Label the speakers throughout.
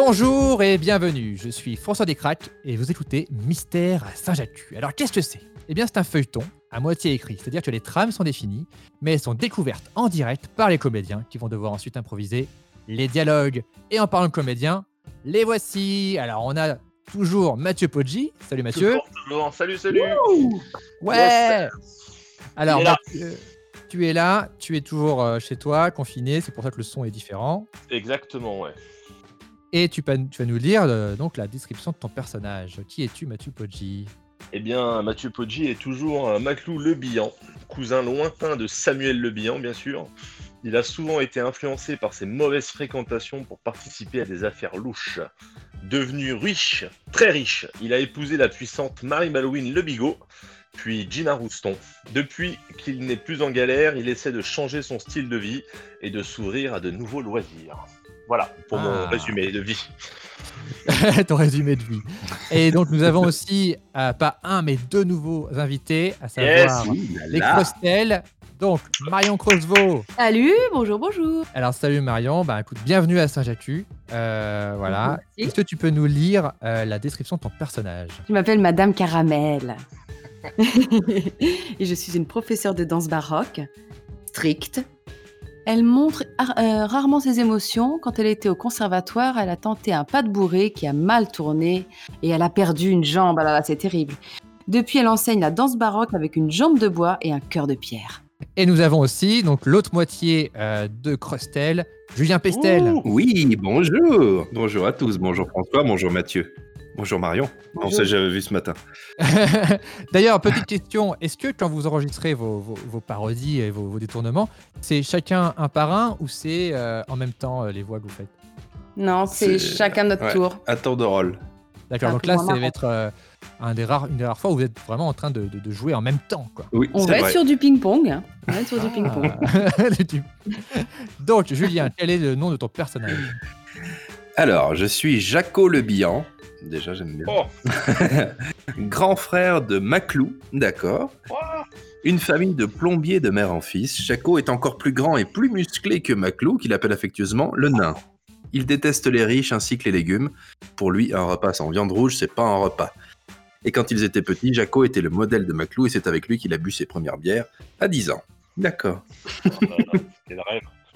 Speaker 1: Bonjour et bienvenue, je suis François Descraques et vous écoutez Mystère à Saint-Jacques. Alors qu'est-ce que c'est? Eh bien c'est un feuilleton à moitié écrit, c'est-à-dire que les trames sont définies, mais elles sont découvertes en direct par les comédiens qui vont devoir ensuite improviser les dialogues. Et en parlant de comédiens, les voici. Alors on a toujours Mathieu Poggi. Salut Mathieu.
Speaker 2: Toujours. Salut, salut.
Speaker 1: Ouais Alors. Mathieu, tu es là, tu es toujours euh, chez toi, confiné, c'est pour ça que le son est différent.
Speaker 2: Exactement, ouais.
Speaker 1: Et tu, vas- nous lire euh, donc la description de ton personnage. Qui es-tu, Mathieu Poggi?
Speaker 2: Eh bien, Mathieu Poggi est toujours un Maclou Le cousin lointain de Samuel Le Bihan, bien sûr. Il a souvent été influencé par ses mauvaises fréquentations pour participer à des affaires louches. Devenu riche, très riche, il a épousé la puissante Marie Malouine Le Bigot, puis Gina Rouston. Depuis qu'il n'est plus en galère, il essaie de changer son style de vie et de s'ouvrir à de nouveaux loisirs. Voilà pour
Speaker 1: Ah.
Speaker 2: mon résumé de vie.
Speaker 1: Ton résumé de vie. Et donc nous avons aussi, euh, pas un, mais deux nouveaux invités, à savoir
Speaker 2: Yes.
Speaker 1: les Crostels. Donc Marion Crosvaux.
Speaker 3: Salut, bonjour, bonjour.
Speaker 1: Alors salut Marion, bah, écoute, bienvenue à Saint-Jacques. Euh, voilà. Est-ce que tu peux nous lire euh, la description de ton personnage?
Speaker 3: Je m'appelle Madame Caramel. Et je suis une professeure de danse baroque, stricte. Elle montre euh, rarement ses émotions. Quand elle était au conservatoire, elle a tenté un pas de bourré qui a mal tourné et elle a perdu une jambe. Ah là là, c'est terrible. Depuis, elle enseigne la danse baroque avec une jambe de bois et un cœur de pierre.
Speaker 1: Et nous avons aussi donc l'autre moitié euh, de Crostel, Julien Pestel.
Speaker 2: Ouh.
Speaker 4: Oui, bonjour. Bonjour à tous. Bonjour François, bonjour Mathieu. Bonjour Marion. On s'est jamais vu ce matin.
Speaker 1: D'ailleurs, petite question, est-ce que quand vous enregistrez vos, vos- vos parodies et vos, vos détournements, c'est chacun un par un ou c'est euh, en même temps euh, les voix que vous faites?
Speaker 3: Non, c'est chacun notre
Speaker 4: ouais.
Speaker 3: tour.
Speaker 4: À tour de rôle.
Speaker 1: D'accord, donc là, ça va être euh, un des rares, une des rares fois où vous êtes vraiment en train de, de- de jouer en même temps. Quoi.
Speaker 4: Oui,
Speaker 3: On va être sur du ping-pong. hein. On va être sur du ping-pong.
Speaker 1: Ah. Du- donc, Julien, quel est le nom de ton personnage?
Speaker 4: Alors, je suis Jaco Le Bihan. Déjà, j'aime bien.
Speaker 2: Oh.
Speaker 4: Grand frère de Maclou, d'accord.
Speaker 2: Oh.
Speaker 4: Une famille de plombiers de mère en fils. Jaco est encore plus grand et plus musclé que Maclou, qu'il appelle affectueusement le nain. Il déteste les riches ainsi que les légumes. Pour lui, un repas sans viande rouge, c'est pas un repas. Et quand ils étaient petits, Jaco était le modèle de Maclou et c'est avec lui qu'il a bu ses premières bières à 10 ans. D'accord.
Speaker 2: Oh.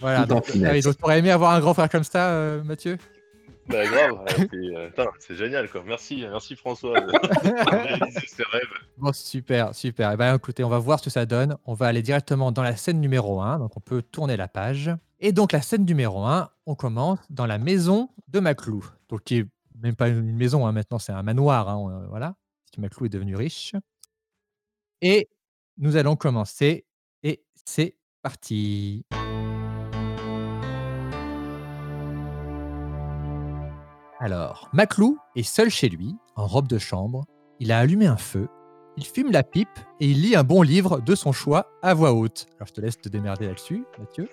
Speaker 1: Voilà, donc, oui, donc, t'aurais aimé avoir un grand frère comme ça, euh, Mathieu?
Speaker 2: Bah grave, euh, c'est génial quoi. Merci, merci François de de réaliser ce rêve.
Speaker 1: Bon, super, super. Eh ben, écoutez, on va voir ce que ça donne. On va aller directement dans la scène numéro 1. Donc, on peut tourner la page. Et donc, la scène numéro 1, on commence dans la maison de Maclou. Donc, qui est même pas une maison, hein, maintenant, c'est un manoir. hein, euh, voilà. Parce que Maclou est devenu riche. Et nous allons commencer. Et c'est parti. Alors, Maclou est seul chez lui, en robe de chambre. Il a allumé un feu il fume la pipe et il lit un bon livre de son choix à voix haute. Alors je te laisse te démerder là-dessus, Mathieu.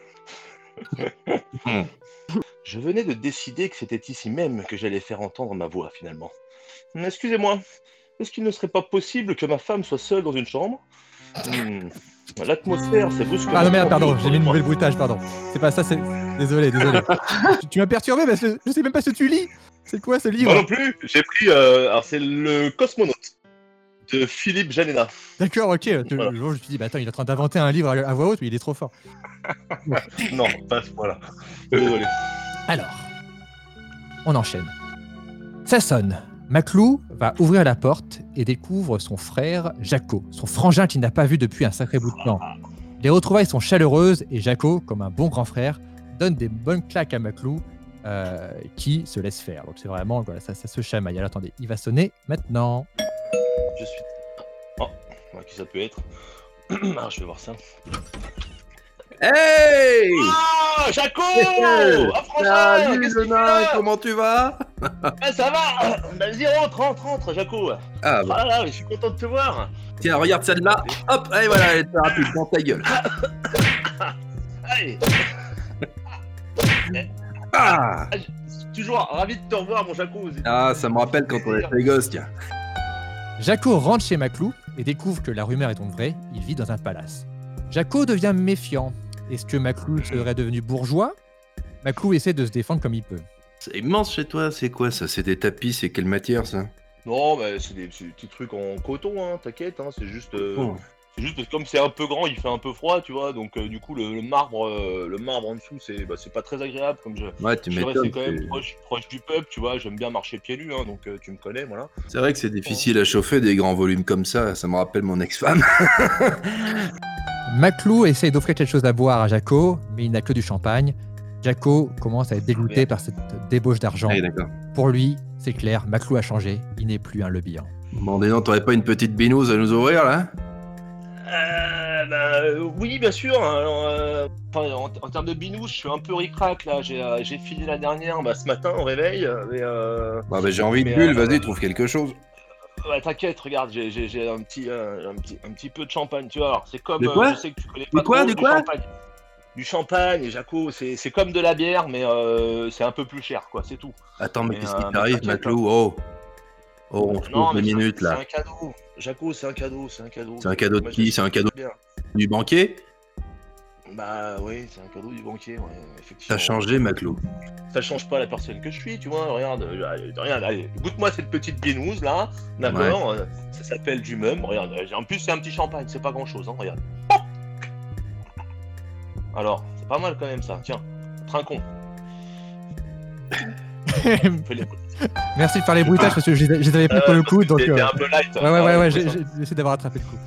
Speaker 2: Je venais de décider que c'était ici même que j'allais faire entendre ma voix finalement. Hum, Excusez-moi, est-ce qu'il ne serait pas possible que ma femme soit seule dans une chambre? Hmm, L'atmosphère, c'est brusquement.
Speaker 1: Ah non merde, pardon, j'ai mis une
Speaker 2: de
Speaker 1: nouvelle bruitage, pardon. C'est pas ça, c'est... Désolé, désolé. tu tu m'as perturbé parce que je sais même pas ce que tu lis. C'est quoi ce livre
Speaker 2: Moi non plus, j'ai pris. euh, alors, c'est le Cosmonaute de Philippe Janena.
Speaker 1: D'accord, ok. Je,
Speaker 2: Voilà.
Speaker 1: je me suis dit, bah attends, il est en train d'inventer un livre à, à voix haute, mais il est trop fort.
Speaker 2: Non, pas voilà. Désolé.
Speaker 1: Alors, on enchaîne. Ça sonne. Maclou va ouvrir la porte et découvre son frère Jaco, son frangin qu'il n'a pas vu depuis un sacré bout de temps. Les retrouvailles sont chaleureuses et Jaco, comme un bon grand frère, donne des bonnes claques à Maclou euh, qui se laisse faire. Donc c'est vraiment, voilà, ça, ça se chamaille. Alors attendez, il va sonner maintenant.
Speaker 2: Je suis. Oh, qui ça peut être? Ah, je vais voir ça.
Speaker 4: Hey
Speaker 2: Ah, Jaco Ah, François
Speaker 4: Salut comment tu vas?
Speaker 2: Ah, ça va Vas-y, rentre, rentre, rentre, Jaco
Speaker 4: Ah
Speaker 2: Ah
Speaker 4: bah,
Speaker 2: là là, je suis content de te voir
Speaker 4: tiens, regarde celle-là. Hop, et voilà, elle est très rapide, dans ta gueule.
Speaker 2: Allez
Speaker 4: Ah
Speaker 2: ah, Toujours ravi de te revoir, mon Jaco
Speaker 4: Ah, ça me rappelle quand on était gosses, tiens.
Speaker 1: Jaco rentre chez Maclou et découvre que la rumeur est donc vraie, il vit dans un palace. Jaco devient méfiant. Est-ce que Maclou serait devenu bourgeois? Maclou essaie de se défendre comme il peut.
Speaker 4: C'est immense chez toi, c'est quoi ça? C'est des tapis, c'est quelle matière ça?
Speaker 2: Non, bah, c'est des, c'est des petits trucs en coton, hein, t'inquiète, hein, c'est juste. euh,
Speaker 4: Oh.
Speaker 2: C'est juste parce que comme c'est un peu grand, il fait un peu froid, tu vois, donc euh, du coup le, le marbre, euh, le marbre en dessous, c'est bah, c'est pas très agréable comme je.
Speaker 4: Ouais, tu
Speaker 2: Je
Speaker 4: m'étonnes.
Speaker 2: quand même
Speaker 4: c'est-
Speaker 2: proche, proche du pub, tu vois, j'aime bien marcher pieds nus, hein, donc euh, tu me connais, voilà.
Speaker 4: C'est vrai que c'est difficile à chauffer des grands volumes comme ça, ça me rappelle mon ex-femme.
Speaker 1: Maclou essaye d'offrir quelque chose à boire à Jaco, mais il n'a que du champagne. Jaco commence à être dégoûté par cette débauche d'argent.
Speaker 4: Ah.
Speaker 1: Pour lui, c'est clair, Maclou a changé, il n'est plus un lebihan.
Speaker 4: Bon, dis donc, t'aurais pas une petite binouse à nous ouvrir là
Speaker 2: Euh, bah, euh, oui, bien sûr. alors, euh, enfin, en, en termes de binouche, je suis un peu ric-rac là. J'ai euh, j'ai fini la dernière bah, ce matin au réveil. euh, Mais, euh,
Speaker 4: Bah, bah, j'ai envie de bulle,
Speaker 2: euh,
Speaker 4: vas-y, trouve quelque chose.
Speaker 2: ouais, t'inquiète, regarde, j'ai- j'ai j'ai un petit, euh, un petit, un petit peu de champagne, tu vois. Alors, c'est comme.
Speaker 4: De
Speaker 2: euh, je sais que tu connais pas
Speaker 4: quoi,
Speaker 2: trop,
Speaker 4: du quoi
Speaker 2: champagne. Du champagne, Jaco, c'est c'est comme de la bière, mais euh, c'est un peu plus cher, quoi, c'est tout.
Speaker 4: Attends, mais
Speaker 2: Mais,
Speaker 4: qu'est-ce
Speaker 2: euh,
Speaker 4: qui t'arrive, Maclou? Oh Oh, on se
Speaker 2: Non,
Speaker 4: pose
Speaker 2: mais
Speaker 4: deux minutes là.
Speaker 2: C'est un cadeau. Jaco, c'est un cadeau, c'est un cadeau.
Speaker 4: C'est un cadeau de qui C'est un cadeau du banquier
Speaker 2: Bah oui, c'est un cadeau du banquier, ouais, effectivement.
Speaker 4: T'as changé, Maclou.
Speaker 2: ça change pas la personne que je suis, tu vois. Regarde, euh, regarde, allez, goûte-moi cette petite binouse là, d'accord euh, Ça s'appelle du mum, regarde. euh, En plus, c'est un petit champagne, c'est pas grand chose, hein, regarde. Alors, c'est pas mal quand même ça, tiens, trinquons.
Speaker 1: Merci de faire les bruitages parce que je les avais pris pour le coup. Donc, euh,
Speaker 2: un peu light.
Speaker 1: ouais, ouais, ouais, ouais,
Speaker 2: ça.
Speaker 1: j'ai- j'ai essayé d'avoir attrapé le coup.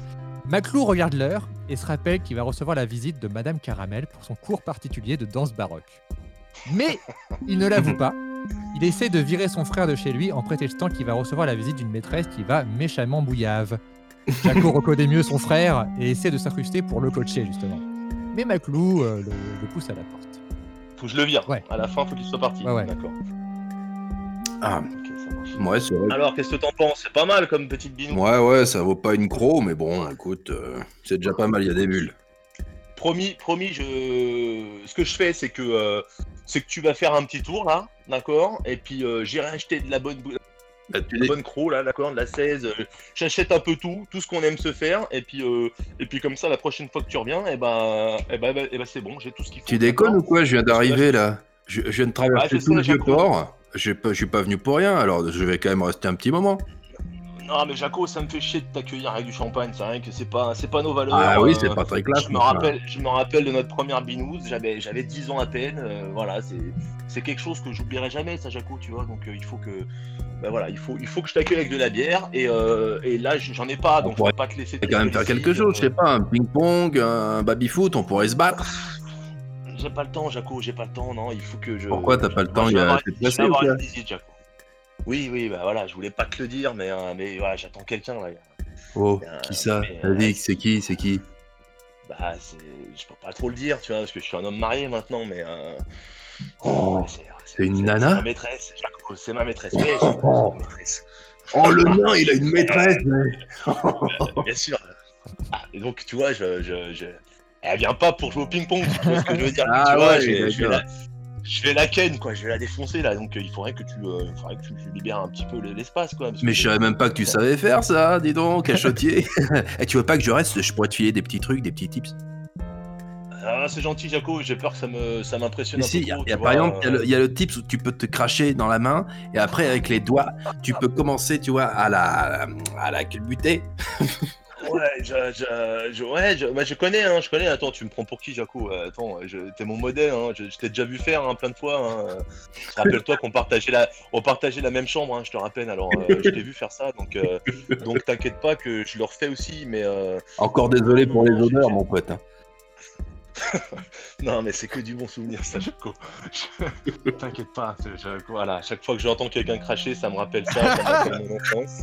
Speaker 1: Maclou regarde l'heure et se rappelle qu'il va recevoir la visite de Madame Caramel pour son cours particulier de danse baroque. Mais il ne l'avoue pas. Il essaie de virer son frère de chez lui en prétextant qu'il va recevoir la visite d'une maîtresse qui va méchamment bouillave. Jaco reconnaît mieux son frère et essaie de s'incruster pour le coacher justement. Mais Maclou euh, le, le pousse à la porte.
Speaker 2: Faut que je le vire.
Speaker 1: Ouais.
Speaker 2: À la fin, faut qu'il soit parti.
Speaker 1: Ouais, ouais.
Speaker 2: D'accord.
Speaker 4: Ah,
Speaker 2: Ok, ça marche.
Speaker 4: ouais, c'est vrai.
Speaker 2: Alors, qu'est-ce que t'en penses? C'est pas mal comme petite binouse.
Speaker 4: Ouais, ouais, ça vaut pas une croc, mais bon, écoute, euh, c'est déjà pas mal, il y a des bulles.
Speaker 2: Promis, promis, je... ce que je fais, c'est que euh, c'est que tu vas faire un petit tour là, d'accord? Et puis euh, j'irai acheter de la bonne, bou-
Speaker 4: Bah, tu
Speaker 2: la
Speaker 4: dis-
Speaker 2: bonne croc là, d'accord, de la 16. euh, J'achète un peu tout, tout ce qu'on aime se faire, et puis euh, et puis comme ça, la prochaine fois que tu reviens, et ben, et ben, et ben, c'est bon, j'ai tout ce qu'il faut.
Speaker 4: Tu déconnes ou quoi? Je viens d'arriver là. Je, je viens de traverser
Speaker 2: je
Speaker 4: tout le vieux port. Je je suis pas venu pour rien, alors je vais quand même rester un petit moment.
Speaker 2: Non, mais Jaco, ça me fait chier de t'accueillir avec du champagne. C'est vrai que c'est pas, c'est pas nos valeurs.
Speaker 4: Ah oui,
Speaker 2: euh,
Speaker 4: c'est pas très classe.
Speaker 2: Je me rappelle, je me rappelle de notre première binouse. J'avais, j'avais 10 ans à peine. euh, voilà, c'est, c'est quelque chose que j'oublierai jamais, ça, Jaco, tu vois. Donc euh, il faut que, ben voilà, il faut, il faut que je t'accueille avec de la bière. Et, euh, et là, j'en ai pas, donc je
Speaker 4: pourrait
Speaker 2: peux pas te laisser.
Speaker 4: on va quand même faire quelque chose, je sais
Speaker 2: euh,
Speaker 4: pas, un ping-pong, un baby-foot, on pourrait se battre.
Speaker 2: J'ai pas le temps, Jaco, j'ai pas le temps, non. Il faut que je.
Speaker 4: Pourquoi t'as pas le temps, il y a-
Speaker 2: Jaco. Oui, oui, bah voilà, je voulais pas te le dire, mais, euh, mais voilà, j'attends quelqu'un là.
Speaker 4: Oh,
Speaker 2: Euh,
Speaker 4: qui ça
Speaker 2: mais,
Speaker 4: Vas-y, c'est qui C'est qui
Speaker 2: Bah, c'est... je peux pas trop le dire, tu vois, parce que je suis un homme marié maintenant, mais. Euh...
Speaker 4: Oh,
Speaker 2: c'est,
Speaker 4: c'est une
Speaker 2: c'est
Speaker 4: nana
Speaker 2: ma maîtresse, Jaco, c'est ma maîtresse. Oui, c'est ma maîtresse.
Speaker 4: Oh, le nain, il a une maîtresse mais-
Speaker 2: Euh, bien sûr. Ah, et donc, tu vois, je, je, je... elle vient pas pour jouer au ping-pong, tu vois ce que je veux dire.
Speaker 4: Ah
Speaker 2: tu vois,
Speaker 4: ouais,
Speaker 2: je, vais- je vais
Speaker 4: d'accord.
Speaker 2: la... je vais la ken, quoi, je vais la défoncer là, donc euh, il faudrait que tu, euh, il faudrait que tu, libères un petit peu l'espace, quoi.
Speaker 4: Mais je savais même pas que tu savais faire ça, dis donc, cachotier. Et tu veux pas que je reste? Je pourrais te filer des petits trucs, des petits tips.
Speaker 2: Ah, c'est gentil, Jaco, j'ai peur que ça, me... ça m'impressionne un
Speaker 4: si,
Speaker 2: peu
Speaker 4: il y a,
Speaker 2: trop,
Speaker 4: y a
Speaker 2: tu
Speaker 4: par
Speaker 2: vois,
Speaker 4: exemple, il y a le- il y, a le tips où tu peux te cracher dans la main et après avec les doigts, tu peux commencer, tu vois, à la à la culbuter.
Speaker 2: Ouais, je, je, je- ouais, je, bah, je connais, hein, je connais. Attends, tu me prends pour qui, Jaco? Euh, Attends, t'es mon modèle, hein, je, t'ai déjà vu faire hein, plein de fois. Hein. Rappelle-toi qu'on partageait la, on partageait la même chambre, hein, je te rappelle. Alors, euh, je t'ai vu faire ça, donc, euh, donc t'inquiète pas que je le refais aussi, mais euh,
Speaker 4: Encore désolé pour les odeurs, mon pote.
Speaker 2: non, mais c'est que du bon souvenir, ça, Jaco. Je- T'inquiète pas, je- voilà, à chaque fois que j'entends quelqu'un cracher, ça me rappelle ça, ça me rappelle mon enfance.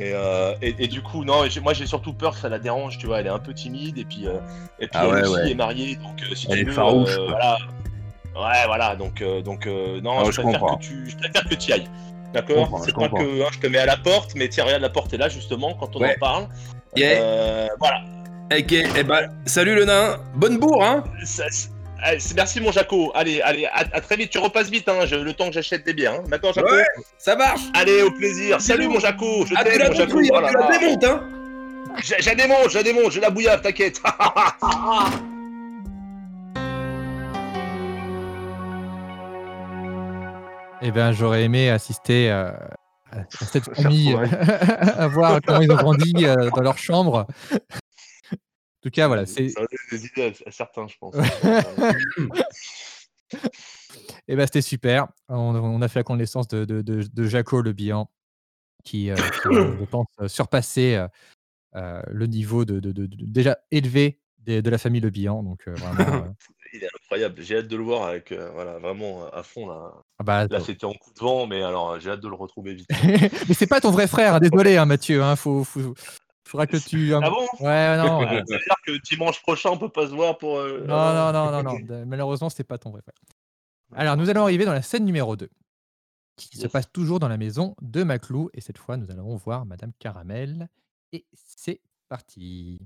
Speaker 2: Et, euh, et, et du coup, non, moi j'ai surtout peur que ça la dérange, tu vois, elle est un peu timide, et puis, euh, et puis
Speaker 4: Ah
Speaker 2: elle
Speaker 4: ouais,
Speaker 2: aussi
Speaker 4: ouais.
Speaker 2: est mariée, donc euh, si
Speaker 4: Elle
Speaker 2: tu
Speaker 4: est
Speaker 2: veux,
Speaker 4: farouche,
Speaker 2: euh, voilà. Ouais, voilà, donc, euh, donc euh, non,
Speaker 4: Ah,
Speaker 2: je,
Speaker 4: je
Speaker 2: préfère
Speaker 4: comprends.
Speaker 2: que tu, je préfère que tu y ailles. D'accord? C'est
Speaker 4: je
Speaker 2: pas
Speaker 4: comprends.
Speaker 2: que hein, je te mets à la porte, mais tiens, regarde, la porte est là justement quand on
Speaker 4: Ouais.
Speaker 2: en parle.
Speaker 4: Yeah.
Speaker 2: Euh, voilà.
Speaker 4: Ok, eh ben, salut le nain, bonne bourre, hein
Speaker 2: Ça- c'est- allez, c'est- merci mon Jaco. Allez, allez, à, à très vite. Tu repasses vite, hein, je- le temps que j'achète des biens. hein. D'accord, Jaco
Speaker 4: Ouais, ça marche
Speaker 2: Allez, au plaisir. Salut mon Jaco. Je
Speaker 4: Ah,
Speaker 2: t'aime, mon Jaco. Oh
Speaker 4: hein,
Speaker 2: là
Speaker 4: tu la
Speaker 2: là.
Speaker 4: démontes, hein
Speaker 2: monts, j'ai des monts, j'ai la bouillave, t'inquiète.
Speaker 1: Eh ben, j'aurais aimé assister euh, à cette famille, à voir comment ils ont grandi euh, dans leur chambre. En tout cas, voilà, c'est
Speaker 2: Ça a donné des idées à, à certains, je pense.
Speaker 1: eh ben, c'était super. On, on a fait la connaissance de, de, de, de Jaco Le Bihan, qui, euh, qui, euh, je pense, euh, surpassait euh, le niveau de, de- de- de- déjà élevé des- de la famille Le Bihan. Donc, euh, vraiment,
Speaker 2: Il est incroyable. J'ai hâte de le voir avec, voilà, vraiment à fond là.
Speaker 1: ah bah,
Speaker 2: Là, c'était en coup de vent, mais alors j'ai hâte de le retrouver vite.
Speaker 1: Mais c'est pas ton vrai frère, hein, désolé, hein, Mathieu. Hein, faut, faut- faudra que tu.
Speaker 2: Ah bon
Speaker 1: Ouais, non.
Speaker 2: Euh, Ça veut dire que dimanche prochain, on peut pas se voir pour. euh,
Speaker 1: Non, non, non, non, non. Malheureusement, c'est pas ton vrai frère. Alors, nous allons arriver dans la scène numéro 2, qui se passe toujours dans la maison de Maclou. Et cette fois, nous allons voir Madame Caramel. Et c'est parti.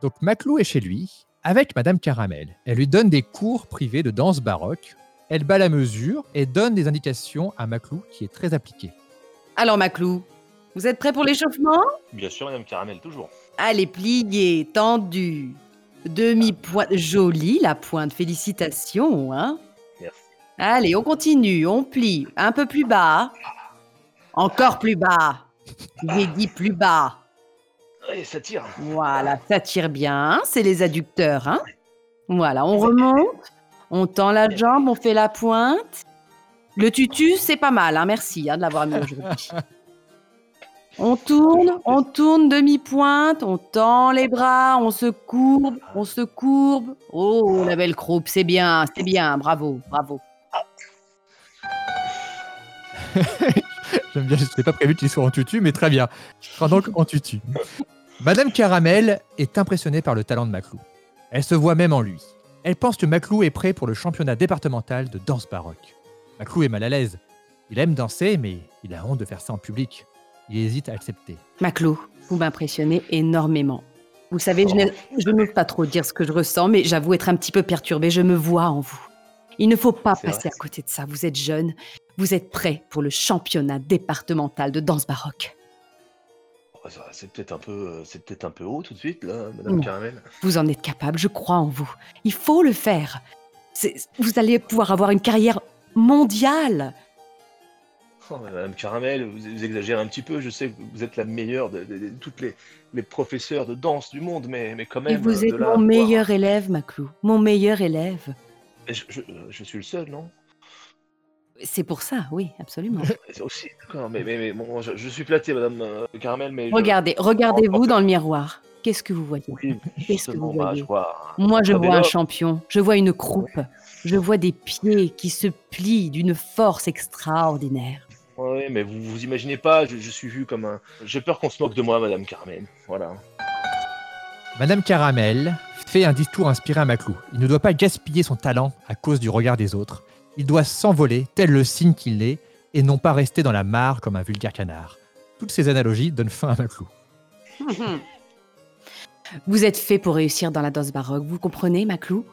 Speaker 1: Donc, Maclou est chez lui avec Madame Caramel. Elle lui donne des cours privés de danse baroque. Elle bat la mesure et donne des indications à Maclou qui est très appliqué.
Speaker 3: Alors, Maclou, vous êtes prêt pour l'échauffement?
Speaker 2: Bien sûr, Madame Caramel, toujours.
Speaker 3: Allez, plié, tendu. Demi-pointe. Jolie, la pointe. Félicitations, hein
Speaker 2: Merci.
Speaker 3: Allez, on continue, on plie. Un peu plus bas. Encore plus bas. J'ai dit plus bas.
Speaker 2: Allez, ça tire.
Speaker 3: Voilà, ça tire bien. C'est les adducteurs, hein Voilà, on remonte. On tend la jambe, on fait la pointe. Le tutu, c'est pas mal, hein Merci hein, de l'avoir mis aujourd'hui. On tourne, on tourne demi-pointe, on tend les bras, on se courbe, on se courbe. Oh, la belle croupe, c'est bien, c'est bien, bravo, bravo.
Speaker 1: J'aime bien, je n'ai pas prévu qu'il soit en tutu, mais très bien. Je serai donc en tutu. Madame Caramel est impressionnée par le talent de Maclou. Elle se voit même en lui. Elle pense que Maclou est prêt pour le championnat départemental de danse baroque. Maclou est mal à l'aise. Il aime danser, mais il a honte de faire ça en public. Il hésite à accepter.
Speaker 3: Maclou, vous m'impressionnez énormément. Vous savez, je n'ose pas trop dire ce que je ressens, mais j'avoue être un petit peu perturbée. Je me vois en vous. Il ne faut pas passer
Speaker 2: vrai.
Speaker 3: à côté de ça. Vous êtes jeune. Vous êtes prêt pour le championnat départemental de danse baroque.
Speaker 2: C'est peut-être un peu, euh, c'est peut-être un peu haut tout de suite, là, Madame
Speaker 3: Non.
Speaker 2: Caramel.
Speaker 3: Vous en êtes capable, je crois en vous. Il faut le faire. Vous allez pouvoir avoir une carrière mondiale.
Speaker 2: Oh, Madame Caramel, vous, vous exagérez un petit peu. Je sais que vous êtes la meilleure de, de- de toutes les, les professeurs de danse du monde, mais, mais quand
Speaker 3: Et
Speaker 2: même.
Speaker 3: vous
Speaker 2: de
Speaker 3: êtes
Speaker 2: là
Speaker 3: mon
Speaker 2: pouvoir-
Speaker 3: meilleur élève, Maclou. Mon meilleur élève.
Speaker 2: Et Je, je- je suis le seul, non?
Speaker 3: C'est pour ça, oui, absolument.
Speaker 2: C'est Aussi, d'accord. Mais, mais, mais bon, je, je suis flatté, Madame euh, Caramel, mais. je-
Speaker 3: Regardez, regardez-vous dans le miroir. Qu'est-ce que vous voyez?
Speaker 2: Oui,
Speaker 3: Qu'est-ce que vous
Speaker 2: bah,
Speaker 3: voyez?
Speaker 2: je vois.
Speaker 3: Moi, je vois un champion, je vois une croupe, je vois des pieds qui se plient d'une force extraordinaire.
Speaker 2: Ouais, mais vous vous imaginez pas, je, je suis vu comme un. J'ai peur qu'on se moque de moi, Madame Carmen. Voilà.
Speaker 1: Madame Caramel fait un discours inspiré à Maclou. Il ne doit pas gaspiller son talent à cause du regard des autres. Il doit s'envoler, tel le signe qu'il est, et non pas rester dans la mare comme un vulgaire canard. Toutes ces analogies donnent fin à Maclou.
Speaker 3: Vous êtes fait pour réussir dans la danse baroque, vous comprenez, Maclou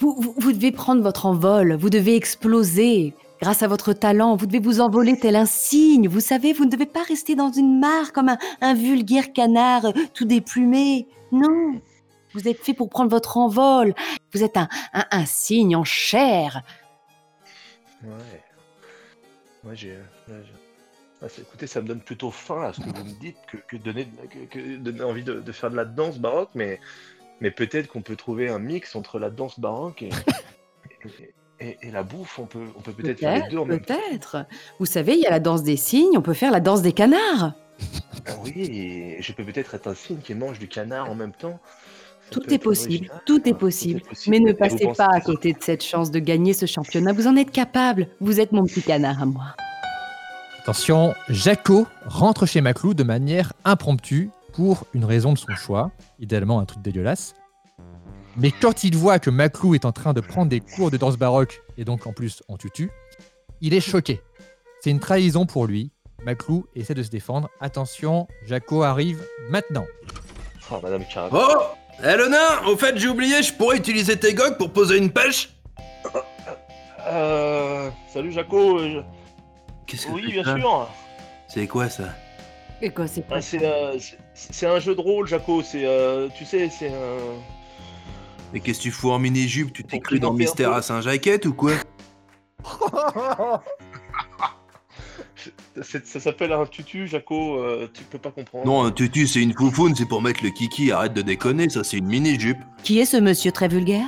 Speaker 3: vous, vous, devez prendre votre envol, vous devez exploser. Grâce à votre talent, vous devez vous envoler tel un cygne. Vous savez, vous ne devez pas rester dans une mare comme un, un vulgaire canard tout déplumé. Non, vous êtes fait pour prendre votre envol. Vous êtes un, un, en chair.
Speaker 2: Ouais. Ouais, j'ai. Ah, écoutez, ça me donne plutôt faim à ce que vous me dites que, que donner, que, que donner envie de, de faire de la danse baroque, mais, mais peut-être qu'on peut trouver un mix entre la danse baroque et, et, et- et la bouffe. On peut on peut peut-être faire les deux en même temps.
Speaker 3: peut-être. Vous savez, il y a la danse des cygnes, on peut faire la danse des canards.
Speaker 2: Ah Oui, et je peux peut-être être un cygne qui mange du canard en même temps.
Speaker 3: Tout est possible,
Speaker 2: original.
Speaker 3: tout est possible.
Speaker 2: possible.
Speaker 3: Mais ne passez pas à côté de cette chance de gagner ce championnat. Vous en êtes capable. Vous êtes mon petit canard à moi.
Speaker 1: Attention, Jaco rentre chez Maclou de manière impromptue pour une raison de son choix, idéalement un truc dégueulasse. Mais quand il voit que Maclou est en train de prendre des cours de danse baroque, et donc en plus en tutu, il est choqué. C'est une trahison pour lui. Maclou essaie de se défendre. Attention, Jaco arrive maintenant.
Speaker 2: Oh, Madame Caramel.
Speaker 4: Oh Eh le nain Au fait, j'ai oublié, je pourrais utiliser tes gogues pour poser une pêche?
Speaker 2: Euh, salut Jaco. euh,
Speaker 4: Qu'est-ce
Speaker 2: Oui,
Speaker 4: c'est
Speaker 2: bien
Speaker 4: ça?
Speaker 2: sûr.
Speaker 4: C'est quoi ça?
Speaker 3: Et quoi, c'est
Speaker 2: Ah, c'est euh, c'est- c'est un jeu de rôle, Jaco. C'est, euh, tu sais, c'est un.
Speaker 4: Mais qu'est-ce que tu fous en mini-jupe? Tu t'es cru dans Mystère à Saint-Jacquette ou quoi?
Speaker 2: C'est- Ça s'appelle un tutu, Jaco, euh, tu peux pas comprendre.
Speaker 4: Non, un tutu, c'est une foufoune, c'est pour mettre le kiki, arrête de déconner, ça c'est une mini-jupe.
Speaker 3: Qui est ce monsieur très vulgaire?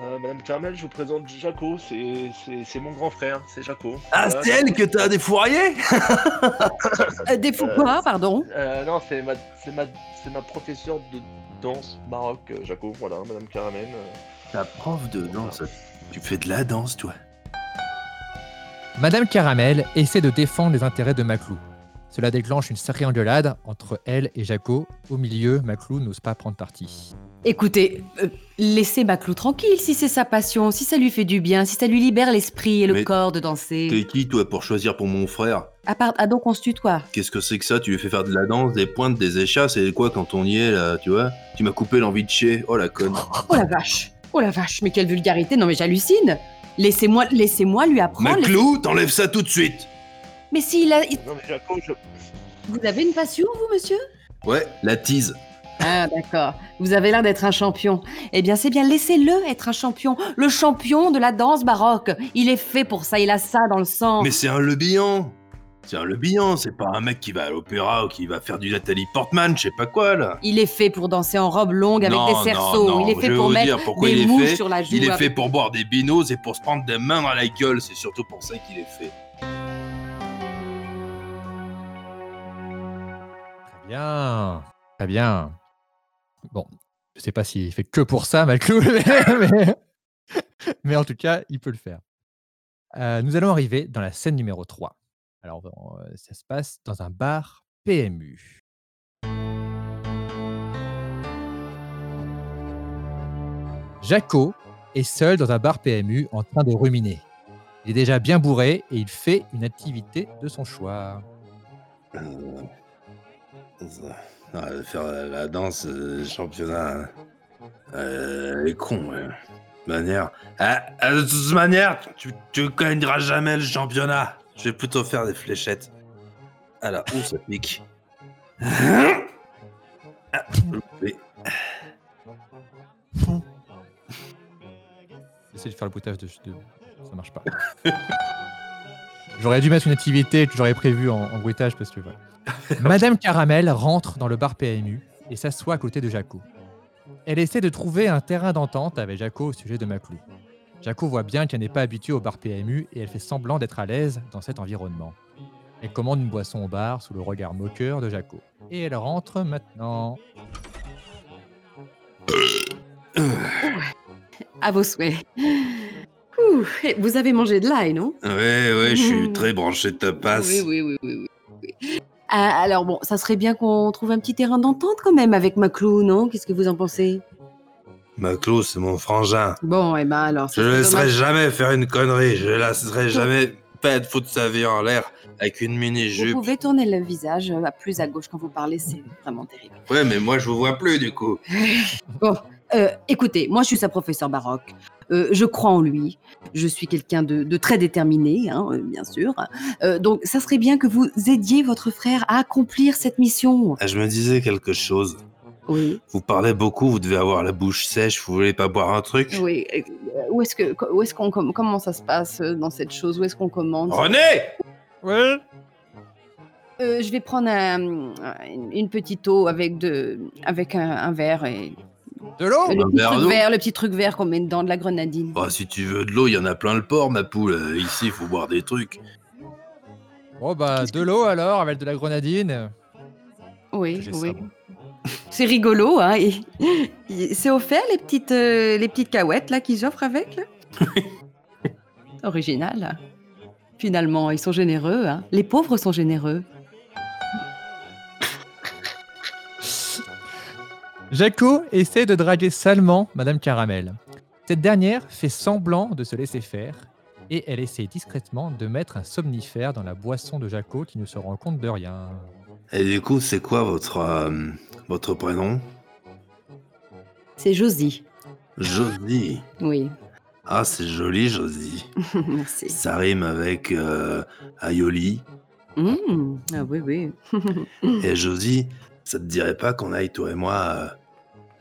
Speaker 2: Euh, Madame Carmel, je vous présente Jaco, c'est c'est- c'est mon grand frère, c'est Jaco.
Speaker 4: Ah,
Speaker 2: Voilà.
Speaker 4: c'est elle que t'as défouraillé
Speaker 3: euh, Des fous quoi, pardon?
Speaker 2: Euh, non, c'est ma, c'est ma, c'est ma professeure de danse baroque, Jaco, voilà, Madame Caramel.
Speaker 4: Ta prof de danse. Tu fais de la danse, toi?
Speaker 1: Madame Caramel essaie de défendre les intérêts de Maclou. Cela déclenche une sacrée engueulade entre elle et Jaco. Au milieu, Maclou n'ose pas prendre parti.
Speaker 3: Écoutez, euh, laissez Maclou tranquille si c'est sa passion, si ça lui fait du bien, si ça lui libère l'esprit et le
Speaker 4: Mais
Speaker 3: corps de
Speaker 4: T'es
Speaker 3: danser.
Speaker 4: qui, toi, pour choisir pour mon frère?
Speaker 3: À part, ah donc on se tutoie.
Speaker 4: Qu'est-ce que c'est que ça? Tu lui fais faire de la danse, des pointes, des échasses, et quoi quand on y est, là, tu vois? Tu m'as coupé l'envie de chier. Oh la conne.
Speaker 3: Oh la vache Oh la vache, mais quelle vulgarité Non mais j'hallucine Laissez-moi laissez-moi lui apprendre. laissez-
Speaker 4: Maclou, t'enlèves ça tout de suite
Speaker 3: Mais s'il a... il-
Speaker 2: Non, mais Jaco, je...
Speaker 3: Vous avez une passion, vous, monsieur?
Speaker 4: Ouais, la tease.
Speaker 3: Ah, d'accord. Vous avez l'air d'être un champion. Eh bien, c'est bien, laissez-le être un champion. Le champion de la danse baroque. Il est fait pour ça, il a ça dans le sang.
Speaker 4: Mais c'est un lebihan C'est un lebihan, c'est pas un mec qui va à l'opéra ou qui va faire du Nathalie Portman, je sais pas quoi, là
Speaker 3: Il est fait pour danser en robe longue avec
Speaker 4: Non,
Speaker 3: des cerceaux.
Speaker 4: non,
Speaker 3: il est fait pour mettre des mouches
Speaker 4: fait.
Speaker 3: sur la joue.
Speaker 4: Il est
Speaker 3: avec-
Speaker 4: fait pour boire des binos et pour se prendre des mains dans la gueule, c'est surtout pour ça qu'il est fait.
Speaker 1: Très bien. Très bien. Bon, je sais pas s'il fait que pour ça, Maclou, mais, mais- mais en tout cas, il peut le faire. Euh, nous allons arriver dans la scène numéro 3. Alors, euh, ça se passe dans un bar PMU. Jaco est seul dans un bar PMU en train de ruminer. Il est déjà bien bourré et il fait une activité de son choix.
Speaker 4: Euh, euh, faire la danse, euh, championnat. Euh, elle est con, ouais. Manière. Ah, de toute manière, tu, tu gagneras jamais le championnat. Je vais plutôt faire des fléchettes. Ah là, où ça pique. Ah,
Speaker 1: de faire le bruitage de, de- Ça marche pas. J'aurais dû mettre une activité que j'aurais prévue en, en bruitage parce que voilà. Madame Caramel rentre dans le bar PMU et s'assoit à côté de Jaco. Elle essaie de trouver un terrain d'entente avec Jaco au sujet de Maclou. Jaco voit bien qu'elle n'est pas habituée au bar PMU et elle fait semblant d'être à l'aise dans cet environnement. Elle commande une boisson au bar sous le regard moqueur de Jaco. Et elle rentre maintenant.
Speaker 3: À vos souhaits. Ouh, vous avez mangé de l'ail, non?
Speaker 4: Ouais, ouais, je suis très branché de ta passe.
Speaker 3: Oui, oui, oui, oui. oui, oui. Ah, alors bon, ça serait bien qu'on trouve un petit terrain d'entente quand même avec Maclou, non? Qu'est-ce que vous en pensez?
Speaker 4: Maclou, c'est mon frangin.
Speaker 3: Bon, eh ben alors.
Speaker 4: Je le
Speaker 3: serait
Speaker 4: laisserai
Speaker 3: dommage.
Speaker 4: jamais faire une connerie. Je le laisserai jamais pas de foutre sa vie en l'air avec une
Speaker 3: Vous
Speaker 4: mini-jupe.
Speaker 3: pouvez tourner le visage euh, à plus à gauche quand vous parlez, c'est vraiment terrible.
Speaker 4: Ouais, mais moi, je vous vois plus, du coup.
Speaker 3: Euh, écoutez, moi je suis sa professeure baroque. Euh, je crois en lui. Je suis quelqu'un de, de très déterminé, hein, euh, bien sûr. Euh, donc, ça serait bien que vous aidiez votre frère à accomplir cette mission.
Speaker 4: Ah, Je me disais quelque chose.
Speaker 3: Oui.
Speaker 4: Vous parlez beaucoup, vous devez avoir la bouche sèche, vous voulez pas boire un truc
Speaker 3: Oui. euh, Où est-ce que, où est-ce qu'on, com- comment ça se passe euh, dans cette chose? Où est-ce qu'on commande?
Speaker 4: René
Speaker 1: Ouais.
Speaker 3: Euh, Je vais prendre un- une petite eau avec de, avec un, un verre et
Speaker 1: De l'eau?
Speaker 3: le
Speaker 4: un
Speaker 3: petit
Speaker 4: verre
Speaker 3: truc
Speaker 4: d'eau
Speaker 3: vert, le petit truc vert qu'on met dedans de la grenadine.
Speaker 4: Bah, si tu veux de l'eau, il y en a plein le port, ma poule. Ici, il faut boire des trucs.
Speaker 1: Bon bah de l'eau alors avec de la grenadine.
Speaker 3: Oui, oui.
Speaker 1: ça.
Speaker 3: C'est rigolo, hein. C'est offert les petites, euh, les petites cahuètes là qu'ils offrent avec. là? Original. Finalement, ils sont généreux. Hein. Les pauvres sont généreux.
Speaker 1: Jaco essaie de draguer salement Madame Caramel. Cette dernière fait semblant de se laisser faire et elle essaie discrètement de mettre un somnifère dans la boisson de Jaco qui ne se rend compte de rien.
Speaker 4: Et du coup, c'est quoi votre, euh, votre prénom?
Speaker 3: C'est Josie.
Speaker 4: Josie.
Speaker 3: Oui.
Speaker 4: Ah, c'est joli, Josie.
Speaker 3: Merci.
Speaker 4: Ça rime avec euh, Aioli.
Speaker 3: Mmh. Ah oui, oui.
Speaker 4: Et Josie, ça te dirait pas qu'on aille, toi et moi, euh,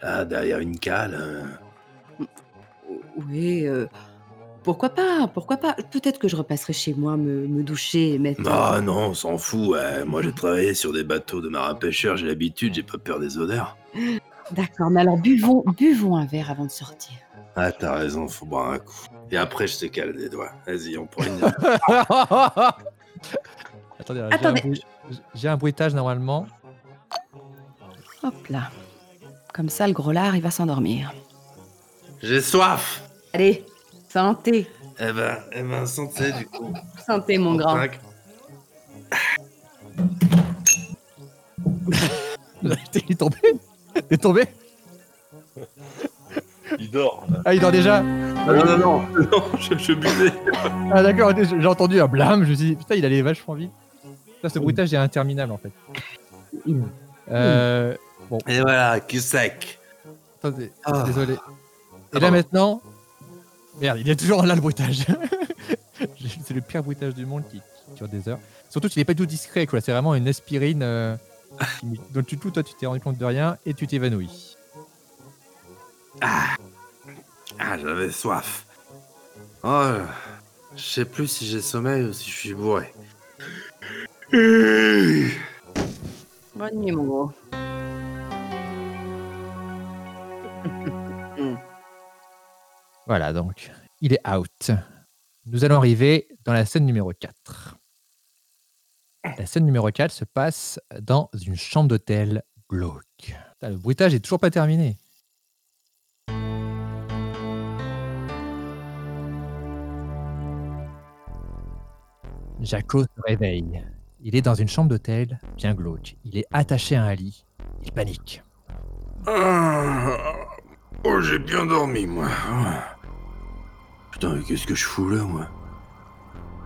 Speaker 4: Là, derrière une cale. hein?
Speaker 3: Oui, euh, pourquoi pas, pourquoi pas. Peut-être que je repasserai chez moi me, me doucher et mettre...
Speaker 4: Ah non, on s'en fout. ouais. Moi, j'ai travaillé sur des bateaux de marins-pêcheurs, j'ai l'habitude, j'ai pas peur des odeurs.
Speaker 3: D'accord, mais alors buvons, buvons un verre avant de sortir.
Speaker 4: Ah, t'as raison, faut boire un coup. Et après, je te cale des doigts. Vas-y, on prend une.
Speaker 1: Attendez, alors, j'ai un
Speaker 3: Attendez.
Speaker 1: bruit- j'ai un bruitage normalement.
Speaker 3: Hop là. Comme ça, le gros lard, il va s'endormir.
Speaker 4: j'ai soif
Speaker 3: Allez, santé.
Speaker 4: Eh ben, eh ben, santé, du coup.
Speaker 3: Santé, mon grand.
Speaker 1: Est tombé Il est tombé
Speaker 2: Il dort.
Speaker 1: Ah, il dort déjà
Speaker 4: Ah, non, non, non, non, je, je buvais.
Speaker 1: Ah, d'accord, j'ai entendu un blâme. Je me suis dit, putain, il allait vachement vite. Putain, ce bruitage est interminable en fait. Euh,
Speaker 4: Et voilà, cul sec.
Speaker 1: attendez,
Speaker 4: Ah.
Speaker 1: désolé. Et là
Speaker 4: bon.
Speaker 1: maintenant. Merde, il est toujours là le bruitage. c'est le pire bruitage du monde qui, qui dure des heures. Surtout qu'il n'est pas du tout discret, quoi. C'est vraiment une aspirine euh, qui- dont tu, tout, toi, tu t'es rendu compte de rien et tu t'évanouis.
Speaker 4: Ah, j'avais soif. Oh, je sais plus si j'ai sommeil ou si je suis bourré.
Speaker 3: Bonne nuit, mon gros.
Speaker 1: Voilà, donc, il est out. Nous allons arriver dans la scène numéro 4. La scène numéro 4 se passe dans une chambre d'hôtel glauque. Le bruitage est toujours pas terminé. Jaco se réveille. Il est dans une chambre d'hôtel bien glauque. Il est attaché à un lit. Il panique.
Speaker 4: Ah, oh, j'ai bien dormi, moi. Putain, mais qu'est-ce que je fous là, moi?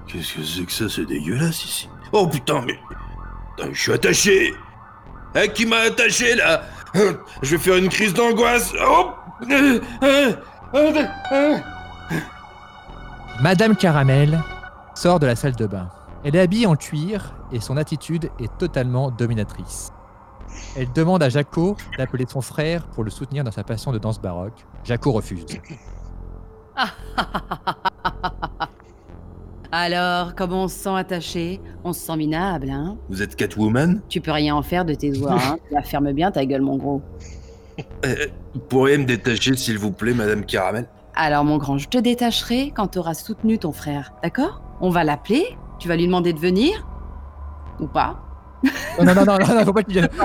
Speaker 4: Qu'est-ce que c'est que ça? C'est dégueulasse ici. Oh putain, mais. Putain, je suis attaché Eh, qui m'a attaché là? Je vais faire une crise d'angoisse Oh.
Speaker 1: Madame Caramel sort de la salle de bain. Elle est habillée en cuir et son attitude est totalement dominatrice. Elle demande à Jaco d'appeler son frère pour le soutenir dans sa passion de danse baroque. Jaco refuse.
Speaker 3: Alors, comment on se sent attaché? On se sent minable, hein?
Speaker 4: Vous êtes Catwoman?
Speaker 3: Tu peux rien en faire de tes doigts, hein la fermes bien ta gueule, mon gros.
Speaker 4: Euh, Vous pourriez me détacher, s'il vous plaît, Madame Caramel?
Speaker 3: Alors, mon grand, je te détacherai quand tu auras soutenu ton frère, d'accord? On va l'appeler, tu vas lui demander de venir? Ou pas?
Speaker 1: Non, non, non, non, non, faut pas qu'il vienne.